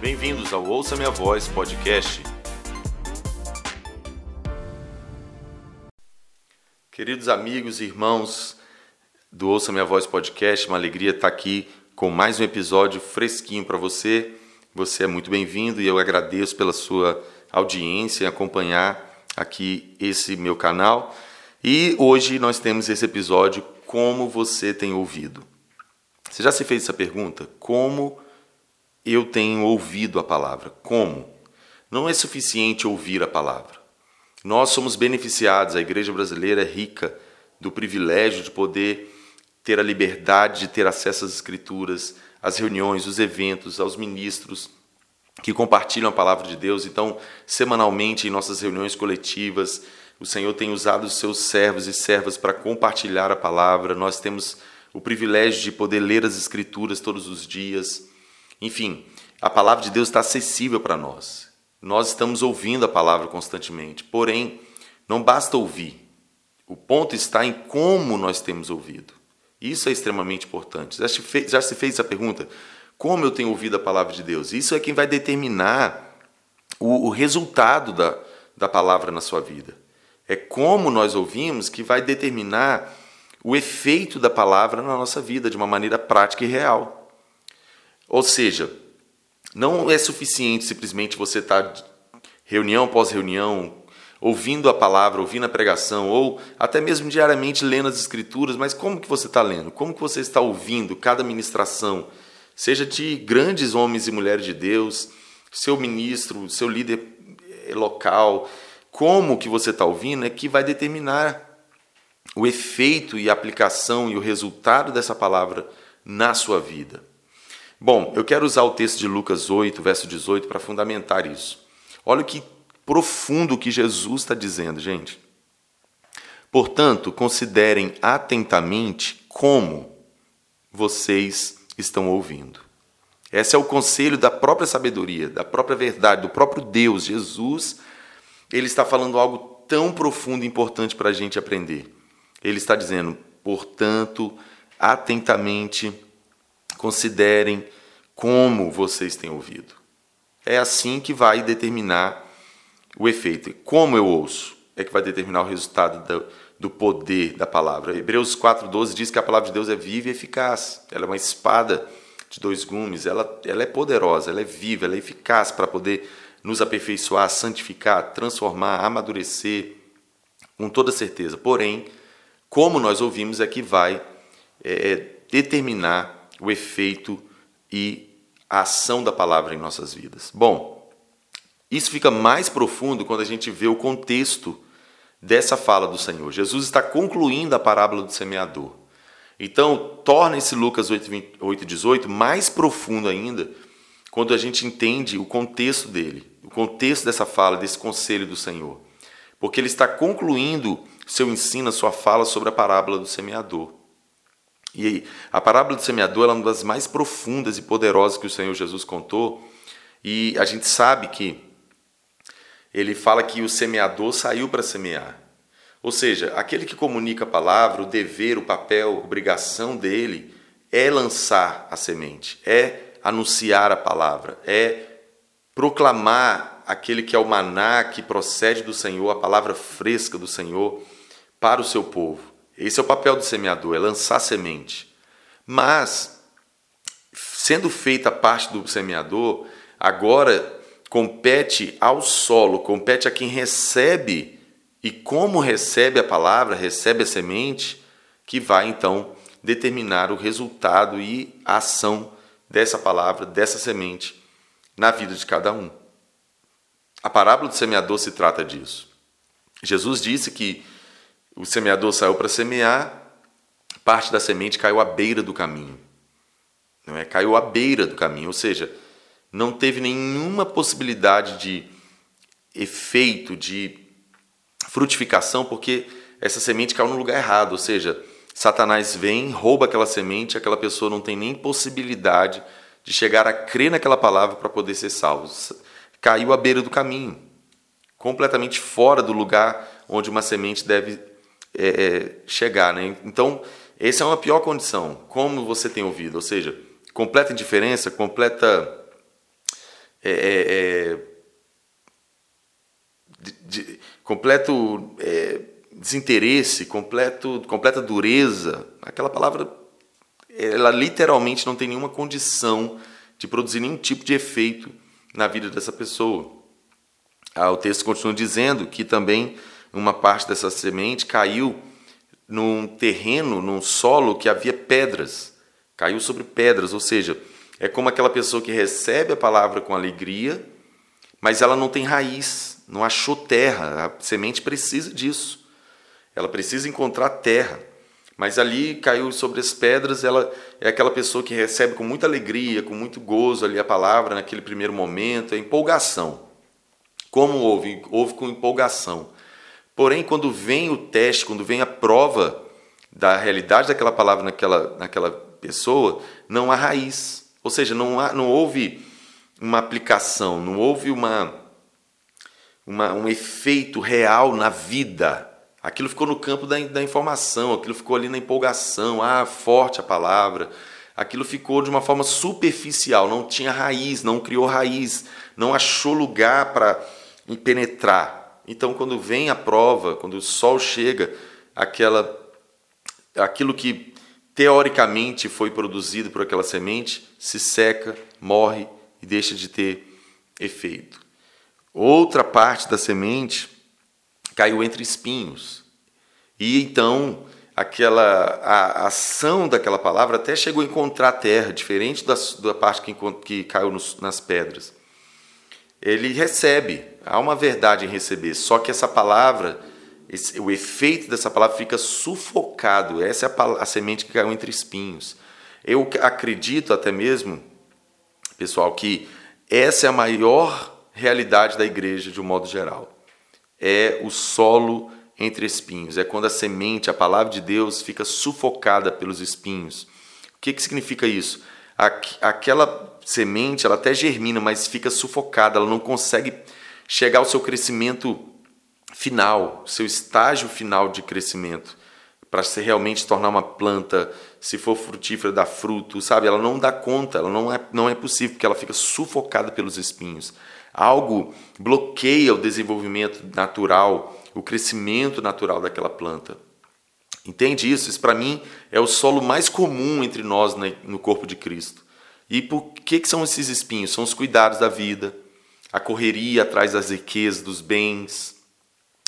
Bem-vindos ao Ouça Minha Voz podcast. Queridos amigos e irmãos do Ouça Minha Voz podcast, uma alegria estar aqui com mais um episódio fresquinho para você. Você é muito bem-vindo e eu agradeço pela sua audiência em acompanhar aqui esse meu canal. E hoje nós temos esse episódio Como você tem ouvido. Você já se fez essa pergunta? Como eu tenho ouvido a palavra? Como? Não é suficiente ouvir a palavra. Nós somos beneficiados, a igreja brasileira é rica do privilégio de poder ter a liberdade de ter acesso às escrituras, às reuniões, os eventos, aos ministros que compartilham a palavra de Deus. Então, semanalmente em nossas reuniões coletivas, o Senhor tem usado os seus servos e servas para compartilhar a palavra. Nós temos o privilégio de poder ler as escrituras todos os dias. Enfim, a palavra de Deus está acessível para nós. Nós estamos ouvindo a palavra constantemente. Porém, não basta ouvir. O ponto está em como nós temos ouvido. Isso é extremamente importante. Já se, fez, já se fez essa pergunta? Como eu tenho ouvido a palavra de Deus? Isso é quem vai determinar o, o resultado da, da palavra na sua vida. É como nós ouvimos que vai determinar o efeito da palavra na nossa vida de uma maneira prática e real. Ou seja, não é suficiente simplesmente você estar reunião após reunião, ouvindo a palavra, ouvindo a pregação, ou até mesmo diariamente lendo as escrituras, mas como que você está lendo? Como que você está ouvindo cada ministração? Seja de grandes homens e mulheres de Deus, seu ministro, seu líder eh, local, como que você está ouvindo é que vai determinar o efeito e a aplicação e o resultado dessa palavra na sua vida. Bom, eu quero usar o texto de Lucas 8, verso 18, para fundamentar isso. Olha que profundo que Jesus está dizendo, gente. Portanto, considerem atentamente como vocês estão ouvindo. Esse é o conselho da própria sabedoria, da própria verdade, do próprio Deus. Jesus, ele está falando algo tão profundo e importante para a gente aprender. Ele está dizendo, portanto, atentamente considerem como vocês têm ouvido. É assim que vai determinar o efeito. Como eu ouço é que vai determinar o resultado do, do poder da palavra. Hebreus 4,12 diz que a palavra de Deus é viva e eficaz. Ela é uma espada de dois gumes, ela, ela é poderosa, ela é viva, ela é eficaz para poder nos aperfeiçoar, santificar, transformar, amadurecer, com toda certeza. Porém, como nós ouvimos é que vai é, determinar o efeito e a ação da palavra em nossas vidas. Bom, isso fica mais profundo quando a gente vê o contexto dessa fala do Senhor. Jesus está concluindo a parábola do semeador. Então, torna esse Lucas 8, 18 mais profundo ainda quando a gente entende o contexto dele, o contexto dessa fala, desse conselho do Senhor. Porque ele está concluindo seu ensino, a sua fala sobre a parábola do semeador. E a parábola do semeador é uma das mais profundas e poderosas que o Senhor Jesus contou. E a gente sabe que ele fala que o semeador saiu para semear. Ou seja, aquele que comunica a palavra, o dever, o papel, a obrigação dele é lançar a semente, é anunciar a palavra, é proclamar aquele que é o maná que procede do Senhor, a palavra fresca do Senhor para o seu povo. Esse é o papel do semeador, é lançar semente. Mas, sendo feita parte do semeador, agora compete ao solo, compete a quem recebe e como recebe a palavra, recebe a semente, que vai então determinar o resultado e a ação dessa palavra, dessa semente na vida de cada um. A parábola do semeador se trata disso. Jesus disse que o semeador saiu para semear, parte da semente caiu à beira do caminho. Não é? Caiu à beira do caminho, ou seja, não teve nenhuma possibilidade de efeito, de frutificação, porque essa semente caiu no lugar errado, ou seja, Satanás vem, rouba aquela semente, aquela pessoa não tem nem possibilidade de chegar a crer naquela palavra para poder ser salvo. Caiu à beira do caminho, completamente fora do lugar onde uma semente deve é, é, chegar. Né? Então, essa é uma pior condição, como você tem ouvido, ou seja, completa indiferença, completa é, é, é de, de, completo desinteresse, completo, completa dureza, aquela palavra, ela literalmente não tem nenhuma condição de produzir nenhum tipo de efeito na vida dessa pessoa. Ah, o texto continua dizendo que também uma parte dessa semente caiu num terreno, num solo que havia pedras. Caiu sobre pedras, ou seja, é como aquela pessoa que recebe a palavra com alegria, mas ela não tem raiz, não achou terra. A semente precisa disso. Ela precisa encontrar terra. Mas ali caiu sobre as pedras, ela é aquela pessoa que recebe com muita alegria, com muito gozo ali a palavra naquele primeiro momento, é empolgação. Como ouve? Ouve com empolgação. Porém, quando vem o teste, quando vem a prova da realidade daquela palavra naquela, naquela pessoa, não há raiz. Ou seja, não, há, não houve uma aplicação, não houve uma, uma, um efeito real na vida Aquilo ficou no campo da, da informação, aquilo ficou ali na empolgação, ah, forte a palavra. Aquilo ficou de uma forma superficial, não tinha raiz, não criou raiz, não achou lugar para penetrar. Então, quando vem a prova, quando o sol chega, aquela, aquilo que teoricamente foi produzido por aquela semente se seca, morre e deixa de ter efeito. Outra parte da semente caiu entre espinhos. E então aquela a, ação daquela palavra até chegou a encontrar terra, diferente da, da parte que, que caiu nos, nas pedras. Ele recebe, há uma verdade em receber, só que essa palavra, esse, o efeito dessa palavra fica sufocado. Essa é a, a semente que caiu entre espinhos. Eu acredito até mesmo, pessoal, que essa é a maior realidade da igreja de um modo geral é o solo entre espinhos. É quando a semente, a palavra de Deus, fica sufocada pelos espinhos. O que, que significa isso? Aquela semente, ela até germina, mas fica sufocada, ela não consegue chegar ao seu crescimento final, seu estágio final de crescimento, para se realmente tornar uma planta, se for frutífera, dar fruto, sabe? Ela não dá conta, ela não é, não é possível, porque ela fica sufocada pelos espinhos. Algo bloqueia o desenvolvimento natural, o crescimento natural daquela planta. Entende isso? Isso para mim é o solo mais comum entre nós no corpo de Cristo. E por que, que são esses espinhos? São os cuidados da vida, a correria atrás das riquezas, dos bens,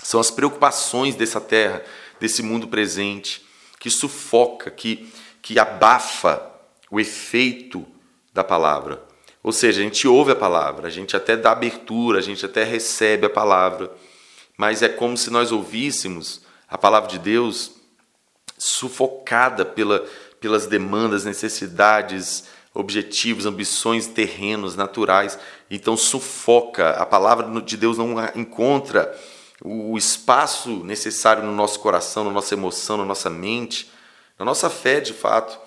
são as preocupações dessa terra, desse mundo presente, que sufoca, que, que abafa o efeito da palavra. Ou seja, a gente ouve a palavra, a gente até dá abertura, a gente até recebe a palavra, mas é como se nós ouvíssemos a palavra de Deus sufocada pela, pelas demandas, necessidades, objetivos, ambições terrenos, naturais. Então sufoca, a palavra de Deus não encontra o espaço necessário no nosso coração, na nossa emoção, na nossa mente, na nossa fé de fato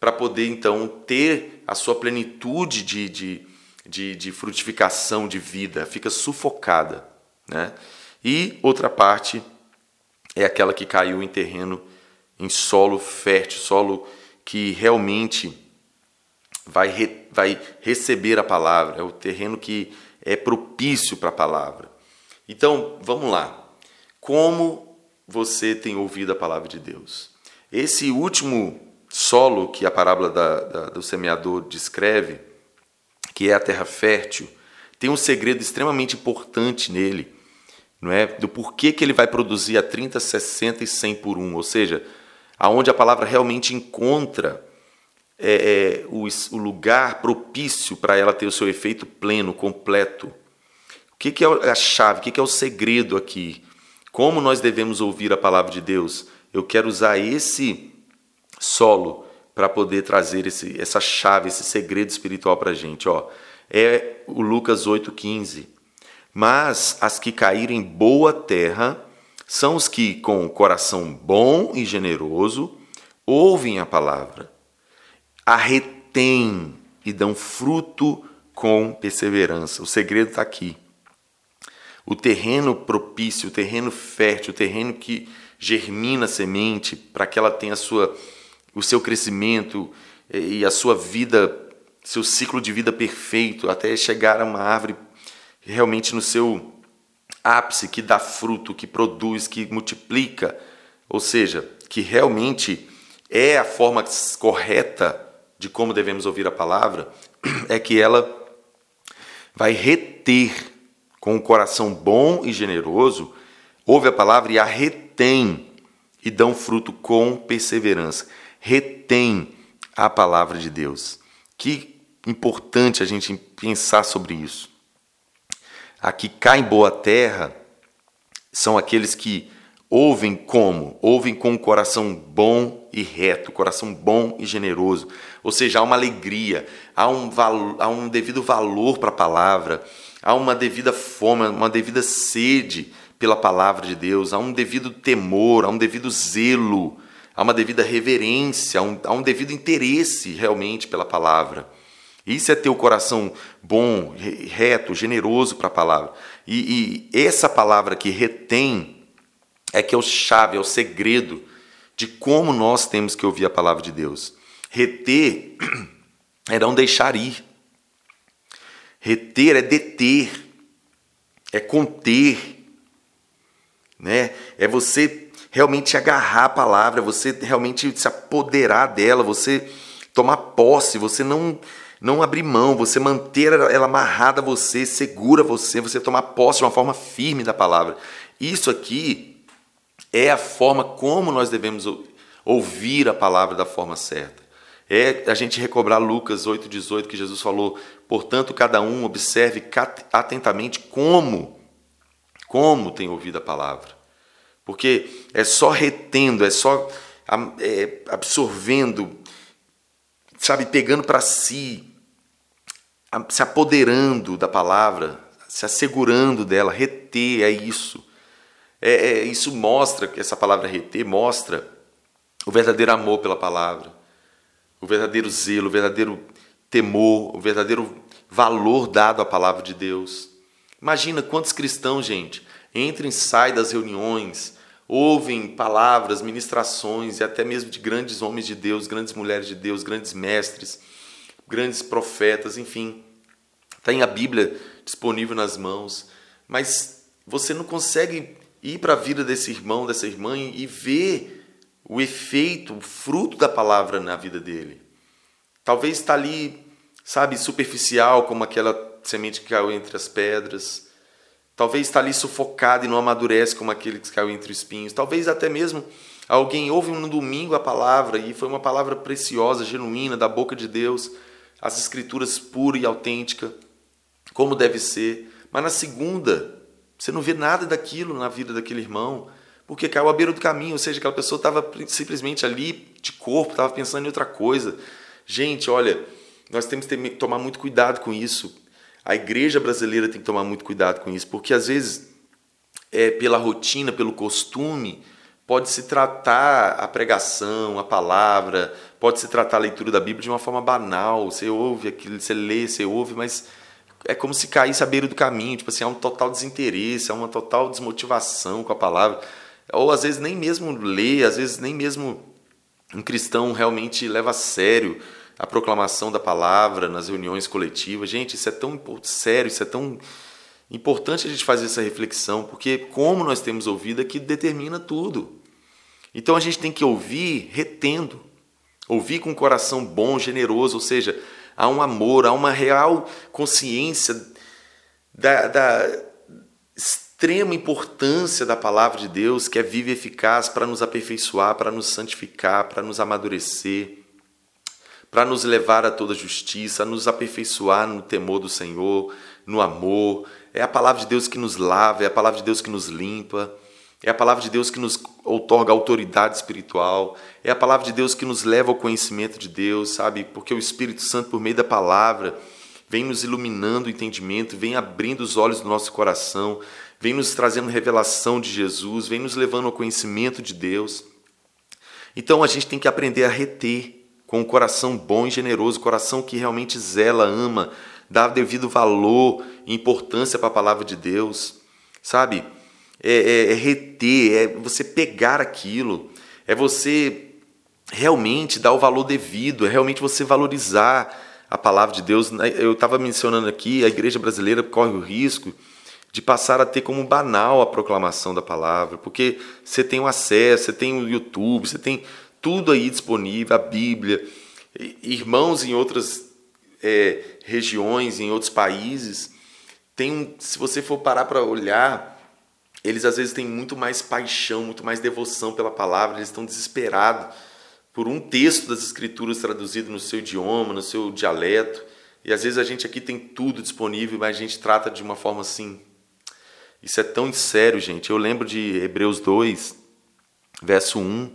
para poder então ter a sua plenitude de, de, de, de, frutificação de vida, fica sufocada. Né? E outra parte é aquela que caiu em terreno, em solo fértil, solo que realmente vai, re, vai receber a palavra, é o terreno que é propício para a palavra. Então, vamos lá. Como você tem ouvido a palavra de Deus? Esse último solo que a parábola da, da, do semeador descreve, que é a terra fértil, tem um segredo extremamente importante nele, não é? Do porquê que ele vai produzir a 30, 60 e 100 por um, ou seja, aonde a palavra realmente encontra é, é, o, o, lugar propício para ela ter o seu efeito pleno, completo. O que, que é a chave? O que, que é o segredo aqui? Como nós devemos ouvir a palavra de Deus? Eu quero usar esse solo para poder trazer esse, essa chave, esse segredo espiritual para a gente. Ó, é o Lucas 8,15. Mas as que caírem em boa terra são os que, com o coração bom e generoso, ouvem a palavra, a retêm e dão fruto com perseverança. O segredo está aqui. O terreno propício, o terreno fértil, o terreno que germina a semente para que ela tenha sua o seu crescimento e a sua vida seu ciclo de vida perfeito, até chegar a uma árvore realmente no seu ápice, que dá fruto, que produz, que multiplica, ou seja, que realmente é a forma correta de como devemos ouvir a palavra, é que ela vai reter com um coração bom e generoso, ouve a palavra e a retém e dão fruto com perseverança. Retém a palavra de Deus. Que importante a gente pensar sobre isso. Aqui cai em boa terra são aqueles que ouvem como? Ouvem com um coração bom e reto, coração bom e generoso. Ou seja, há uma alegria, há um, valo, há um devido valor para a palavra, há uma devida fome, uma devida sede pela palavra de Deus, há um devido temor, há um devido zelo, há uma devida reverência, há um, há um devido interesse realmente pela palavra. Isso é ter o coração bom, reto, generoso para a palavra. E, e, essa palavra que retém é que é o chave, é o segredo de como nós temos que ouvir a palavra de Deus. Reter é não deixar ir. Reter é deter, é conter, né? É você realmente agarrar a palavra, você realmente se apoderar dela, você tomar posse, você não não abrir mão, você manter ela amarrada a você, segura você, você tomar posse de uma forma firme da palavra. Isso aqui é a forma como nós devemos ouvir a palavra da forma certa. É a gente recobrar Lucas 8,18, que Jesus falou: portanto, cada um observe atentamente como, como tem ouvido a palavra. Porque é só retendo, é só é, absorvendo, sabe, pegando para si, se apoderando da palavra, se assegurando dela, reter, é isso. É, é, isso mostra, que essa palavra reter mostra o verdadeiro amor pela palavra, o verdadeiro zelo, o verdadeiro temor, o verdadeiro valor dado à palavra de Deus. Imagina quantos cristãos, gente, entram e saem das reuniões, ouvem palavras, ministrações e até mesmo de grandes homens de Deus, grandes mulheres de Deus, grandes mestres, grandes profetas, enfim. Tem a Bíblia disponível nas mãos, mas você não consegue ir para a vida desse irmão, dessa irmã e ver o efeito, o fruto da palavra na vida dele. Talvez está ali, sabe, superficial, como aquela semente que caiu entre as pedras. Talvez está ali sufocado e não amadurece como aquele que caiu entre os espinhos. Talvez até mesmo alguém ouve no domingo a palavra e foi uma palavra preciosa, genuína, da boca de Deus as escrituras pura e autêntica, como deve ser. Mas na segunda, você não vê nada daquilo na vida daquele irmão, porque caiu à beira do caminho, ou seja, aquela pessoa estava simplesmente ali de corpo, estava pensando em outra coisa. Gente, olha, nós temos que tomar muito cuidado com isso. A igreja brasileira tem que tomar muito cuidado com isso, porque às vezes, é, pela rotina, pelo costume, pode se tratar a pregação, a palavra, pode se tratar a leitura da Bíblia de uma forma banal. Você ouve aquilo, você lê, você ouve, mas é como se caísse à beira do caminho. Tipo assim, há um total desinteresse, há uma total desmotivação com a palavra. Ou às vezes nem mesmo lê, às vezes nem mesmo um cristão realmente leva a sério a proclamação da palavra nas reuniões coletivas. Gente, isso é tão sério, isso é tão importante a gente fazer essa reflexão, porque como nós temos ouvido é que determina tudo. Então a gente tem que ouvir retendo, ouvir com um coração bom, generoso, ou seja, há um amor, há uma real consciência da, da extrema importância da palavra de Deus, que é viva e eficaz para nos aperfeiçoar, para nos santificar, para nos amadurecer, para nos levar a toda justiça, a nos aperfeiçoar no temor do Senhor, no amor. É a palavra de Deus que nos lava, é a palavra de Deus que nos limpa. É a palavra de Deus que nos outorga autoridade espiritual. É a palavra de Deus que nos leva ao conhecimento de Deus, sabe? Porque o Espírito Santo, por meio da palavra, vem nos iluminando o entendimento, vem abrindo os olhos do nosso coração, vem nos trazendo revelação de Jesus, vem nos levando ao conhecimento de Deus. Então a gente tem que aprender a reter com um coração bom e generoso, coração que realmente zela, ama, dá devido valor e importância para a palavra de Deus, sabe? É, é, é reter, é você pegar aquilo, é você realmente dar o valor devido, é realmente você valorizar a palavra de Deus. Eu estava mencionando aqui, a igreja brasileira corre o risco de passar a ter como banal a proclamação da palavra, porque você tem o acesso, você tem o YouTube, você tem tudo aí disponível, a Bíblia. Irmãos em outras é, regiões, em outros países, tem, se você for parar para olhar, eles às vezes têm muito mais paixão, muito mais devoção pela palavra, eles estão desesperados por um texto das Escrituras traduzido no seu idioma, no seu dialeto. E às vezes a gente aqui tem tudo disponível, mas a gente trata de uma forma assim isso é tão sério, gente. Eu lembro de Hebreus 2, verso 1,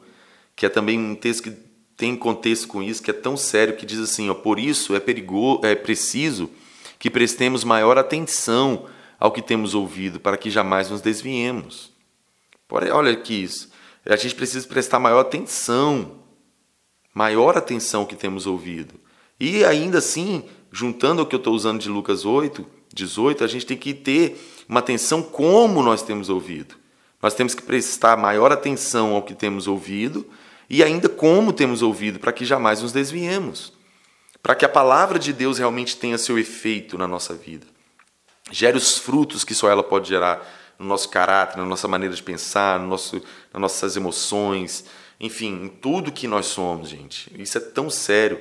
que é também um texto que tem contexto com isso, que é tão sério, que diz assim: ó, Por isso é, perigoso, é preciso que prestemos maior atenção ao que temos ouvido, para que jamais nos desviemos. Olha aqui isso. A gente precisa prestar maior atenção, maior atenção ao que temos ouvido. E ainda assim, juntando o que eu estou usando de Lucas 8, 18, a gente tem que ter uma atenção como nós temos ouvido. Nós temos que prestar maior atenção ao que temos ouvido e ainda como temos ouvido, para que jamais nos desviemos. Para que a palavra de Deus realmente tenha seu efeito na nossa vida. Gere os frutos que só ela pode gerar no nosso caráter, na nossa maneira de pensar, no nosso, nas nossas emoções, enfim, em tudo que nós somos, gente. Isso é tão sério.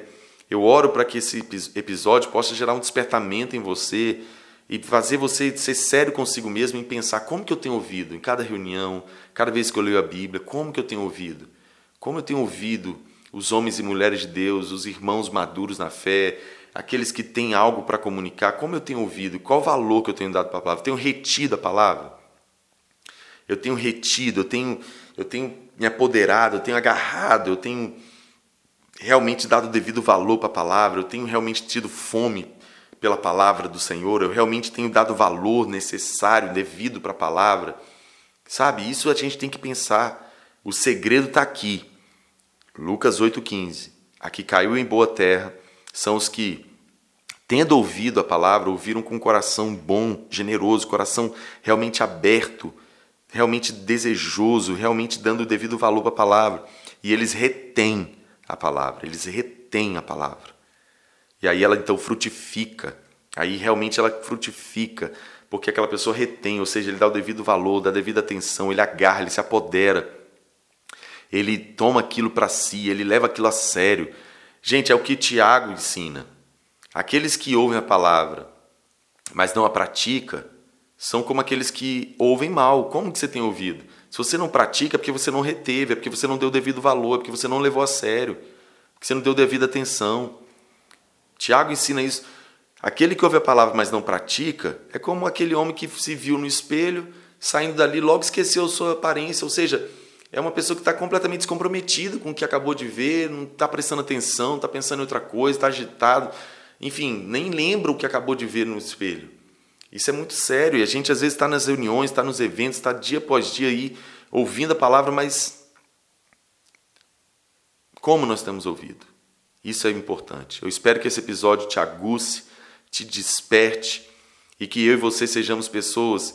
Eu oro para que esse episódio possa gerar um despertamento em você, e fazer você ser sério consigo mesmo em pensar como que eu tenho ouvido em cada reunião, cada vez que eu leio a Bíblia, como que eu tenho ouvido? Como eu tenho ouvido os homens e mulheres de Deus, os irmãos maduros na fé, aqueles que têm algo para comunicar, como eu tenho ouvido? Qual o valor que eu tenho dado para a palavra? Eu tenho retido a palavra? Eu tenho retido, eu tenho, eu tenho me apoderado, eu tenho agarrado, eu tenho realmente dado devido valor para a palavra, eu tenho realmente tido fome pela palavra do Senhor, eu realmente tenho dado valor necessário, devido para a palavra. Sabe, isso a gente tem que pensar. O segredo está aqui. Lucas 8,15. Aqui caiu em boa terra são os que, tendo ouvido a palavra, ouviram com um coração bom, generoso, coração realmente aberto, realmente desejoso, realmente dando o devido valor para a palavra. E eles retêm a palavra, eles retêm a palavra. E aí ela então frutifica. Aí realmente ela frutifica, porque aquela pessoa retém, ou seja, ele dá o devido valor, dá a devida atenção, ele agarra, ele se apodera. Ele toma aquilo para si, ele leva aquilo a sério. Gente, é o que Tiago ensina. Aqueles que ouvem a palavra, mas não a pratica, são como aqueles que ouvem mal. Como que você tem ouvido? Se você não pratica, é porque você não reteve, é porque você não deu devido valor, é porque você não levou a sério, porque você não deu devida atenção. Tiago ensina isso. Aquele que ouve a palavra, mas não pratica, é como aquele homem que se viu no espelho, saindo dali, logo esqueceu sua aparência. Ou seja, é uma pessoa que está completamente descomprometida com o que acabou de ver, não está prestando atenção, está pensando em outra coisa, está agitado. Enfim, nem lembra o que acabou de ver no espelho. Isso é muito sério. E a gente às vezes está nas reuniões, está nos eventos, está dia após dia aí ouvindo a palavra, mas como nós temos ouvido? Isso é importante. Eu espero que esse episódio te aguce, te desperte e que eu e você sejamos pessoas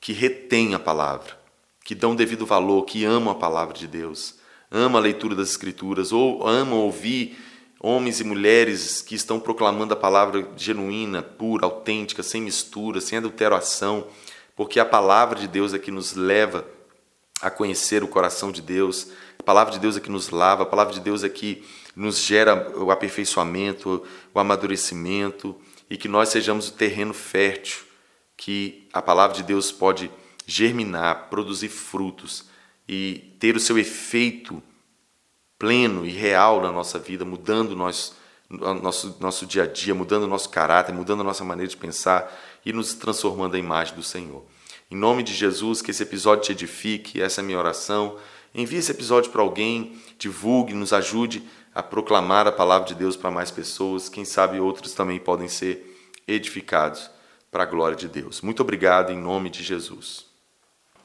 que retêm a palavra, que dão devido valor, que amam a palavra de Deus, amam a leitura das Escrituras, ou amam ouvir homens e mulheres que estão proclamando a palavra genuína, pura, autêntica, sem mistura, sem adulteração, porque a palavra de Deus é que nos leva a conhecer o coração de Deus, a palavra de Deus é que nos lava, a palavra de Deus é que nos gera o aperfeiçoamento, o amadurecimento e que nós sejamos o terreno fértil que a palavra de Deus pode germinar, produzir frutos e ter o seu efeito pleno e real na nossa vida, mudando nós, nosso, nosso dia a dia, mudando nosso caráter, mudando a nossa maneira de pensar e nos transformando a imagem do Senhor. Em nome de Jesus, que esse episódio te edifique, essa é a minha oração. Envie esse episódio para alguém, divulgue, nos ajude a proclamar a palavra de Deus para mais pessoas. Quem sabe outros também podem ser edificados para a glória de Deus. Muito obrigado em nome de Jesus.